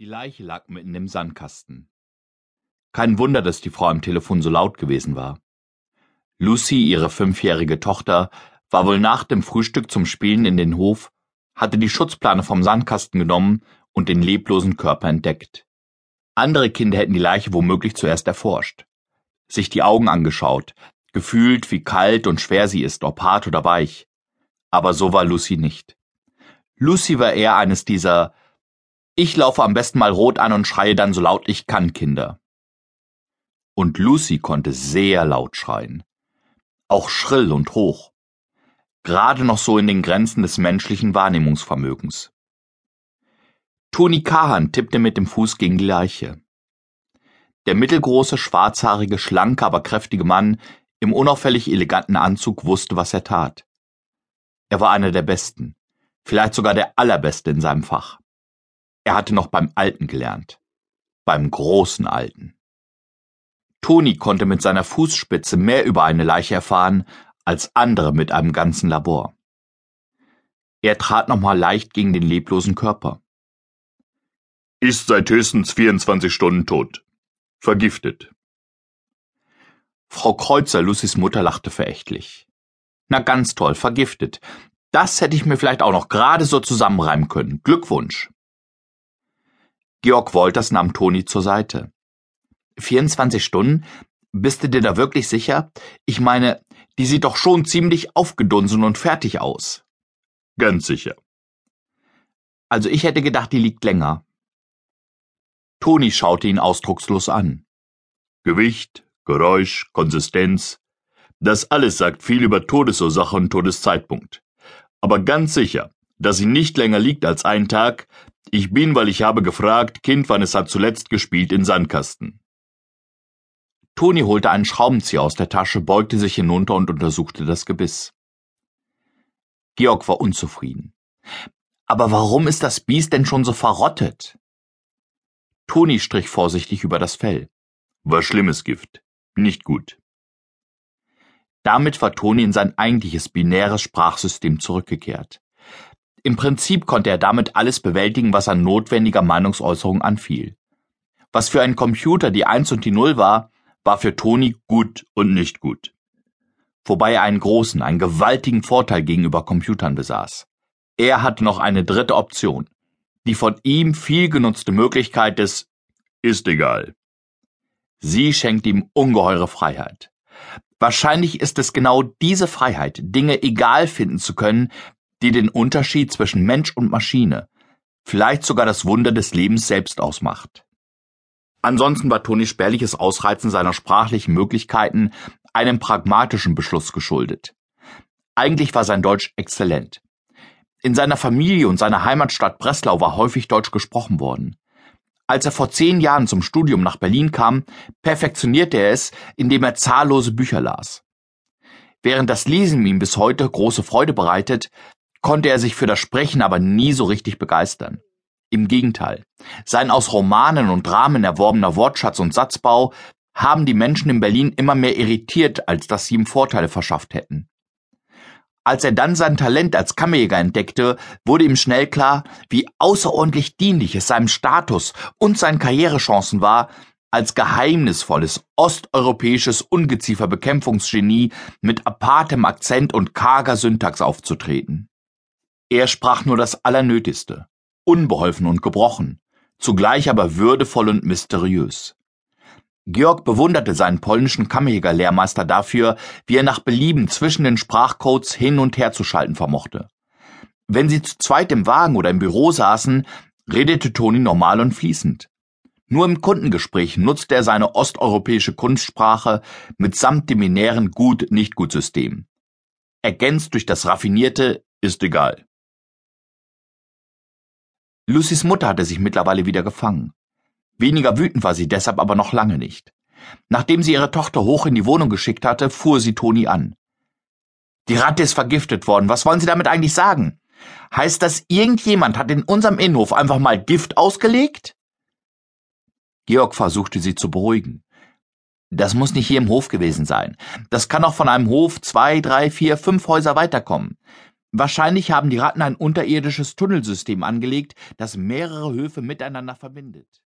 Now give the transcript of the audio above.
Die Leiche lag mitten im Sandkasten. Kein Wunder, dass die Frau am Telefon so laut gewesen war. Lucy, ihre fünfjährige Tochter, war wohl nach dem Frühstück zum Spielen in den Hof, hatte die Schutzplane vom Sandkasten genommen und den leblosen Körper entdeckt. Andere Kinder hätten die Leiche womöglich zuerst erforscht, sich die Augen angeschaut, gefühlt, wie kalt und schwer sie ist, ob hart oder weich. Aber so war Lucy nicht. Lucy war eher eines dieser Ich laufe am besten mal rot an und schreie dann so laut ich kann Kinder. Und Lucy konnte sehr laut schreien. Auch schrill und hoch. Gerade noch so in den Grenzen des menschlichen Wahrnehmungsvermögens. Toni Kahan tippte mit dem Fuß gegen die Leiche. Der mittelgroße, schwarzhaarige, schlanke, aber kräftige Mann im unauffällig eleganten Anzug wusste, was er tat. Er war einer der Besten, vielleicht sogar der Allerbeste in seinem Fach. Er hatte noch beim Alten gelernt, beim großen Alten. Toni konnte mit seiner Fußspitze mehr über eine Leiche erfahren als andere mit einem ganzen Labor. Er trat nochmal leicht gegen den leblosen Körper. Ist seit höchstens 24 Stunden tot. Vergiftet. Frau Kreuzer, Lucys Mutter, lachte verächtlich. Na ganz toll, vergiftet. Das hätte ich mir vielleicht auch noch gerade so zusammenreimen können. Glückwunsch. Georg Wolters nahm Toni zur Seite. 24 Stunden? Bist du dir da wirklich sicher? Ich meine, die sieht doch schon ziemlich aufgedunsen und fertig aus. Ganz sicher. Also ich hätte gedacht, die liegt länger. Toni schaute ihn ausdruckslos an. Gewicht, Geräusch, Konsistenz. Das alles sagt viel über Todesursache und Todeszeitpunkt. Aber ganz sicher, dass sie nicht länger liegt als ein Tag, ich bin, weil ich habe gefragt, Kind, wann es hat zuletzt gespielt in Sandkasten. Toni holte einen Schraubenzieher aus der Tasche, beugte sich hinunter und untersuchte das Gebiss. Georg war unzufrieden. Aber warum ist das Biest denn schon so verrottet? Toni strich vorsichtig über das Fell. War schlimmes Gift. Nicht gut. Damit war Toni in sein eigentliches binäres Sprachsystem zurückgekehrt. Im Prinzip konnte er damit alles bewältigen, was an notwendiger Meinungsäußerung anfiel. Was für einen Computer die Eins und die Null war, war für Toni gut und nicht gut. Wobei er einen großen, einen gewaltigen Vorteil gegenüber Computern besaß. Er hatte noch eine dritte Option. Die von ihm viel genutzte Möglichkeit des ist egal. Sie schenkt ihm ungeheure Freiheit. Wahrscheinlich ist es genau diese Freiheit, Dinge egal finden zu können, die den Unterschied zwischen Mensch und Maschine, vielleicht sogar das Wunder des Lebens selbst ausmacht. Ansonsten war Toni spärliches Ausreizen seiner sprachlichen Möglichkeiten einem pragmatischen Beschluss geschuldet. Eigentlich war sein Deutsch exzellent. In seiner Familie und seiner Heimatstadt Breslau war häufig Deutsch gesprochen worden. Als er vor zehn Jahren zum Studium nach Berlin kam, perfektionierte er es, indem er zahllose Bücher las. Während das Lesen ihm bis heute große Freude bereitet, konnte er sich für das Sprechen aber nie so richtig begeistern. Im Gegenteil, sein aus Romanen und Dramen erworbener Wortschatz und Satzbau haben die Menschen in Berlin immer mehr irritiert, als dass sie ihm Vorteile verschafft hätten. Als er dann sein Talent als Kammerjäger entdeckte, wurde ihm schnell klar, wie außerordentlich dienlich es seinem Status und seinen Karrierechancen war, als geheimnisvolles osteuropäisches Ungezieferbekämpfungsgenie mit apartem Akzent und karger Syntax aufzutreten. Er sprach nur das Allernötigste, unbeholfen und gebrochen, zugleich aber würdevoll und mysteriös. Georg bewunderte seinen polnischen Kammerjäger-Lehrmeister dafür, wie er nach Belieben zwischen den Sprachcodes hin und her zu schalten vermochte. Wenn sie zu zweit im Wagen oder im Büro saßen, redete Toni normal und fließend. Nur im Kundengespräch nutzte er seine osteuropäische Kunstsprache mitsamt dem binären Gut-Nicht-Gut-System. Ergänzt durch das raffinierte ist egal. Lucys Mutter hatte sich mittlerweile wieder gefangen. Weniger wütend war sie deshalb aber noch lange nicht. Nachdem sie ihre Tochter hoch in die Wohnung geschickt hatte, fuhr sie Toni an. Die Ratte ist vergiftet worden. Was wollen Sie damit eigentlich sagen? Heißt das, irgendjemand hat in unserem Innenhof einfach mal Gift ausgelegt? Georg versuchte sie zu beruhigen. Das muss nicht hier im Hof gewesen sein. Das kann auch von einem Hof zwei, drei, vier, fünf Häuser weiterkommen. Wahrscheinlich haben die Ratten ein unterirdisches Tunnelsystem angelegt, das mehrere Höfe miteinander verbindet.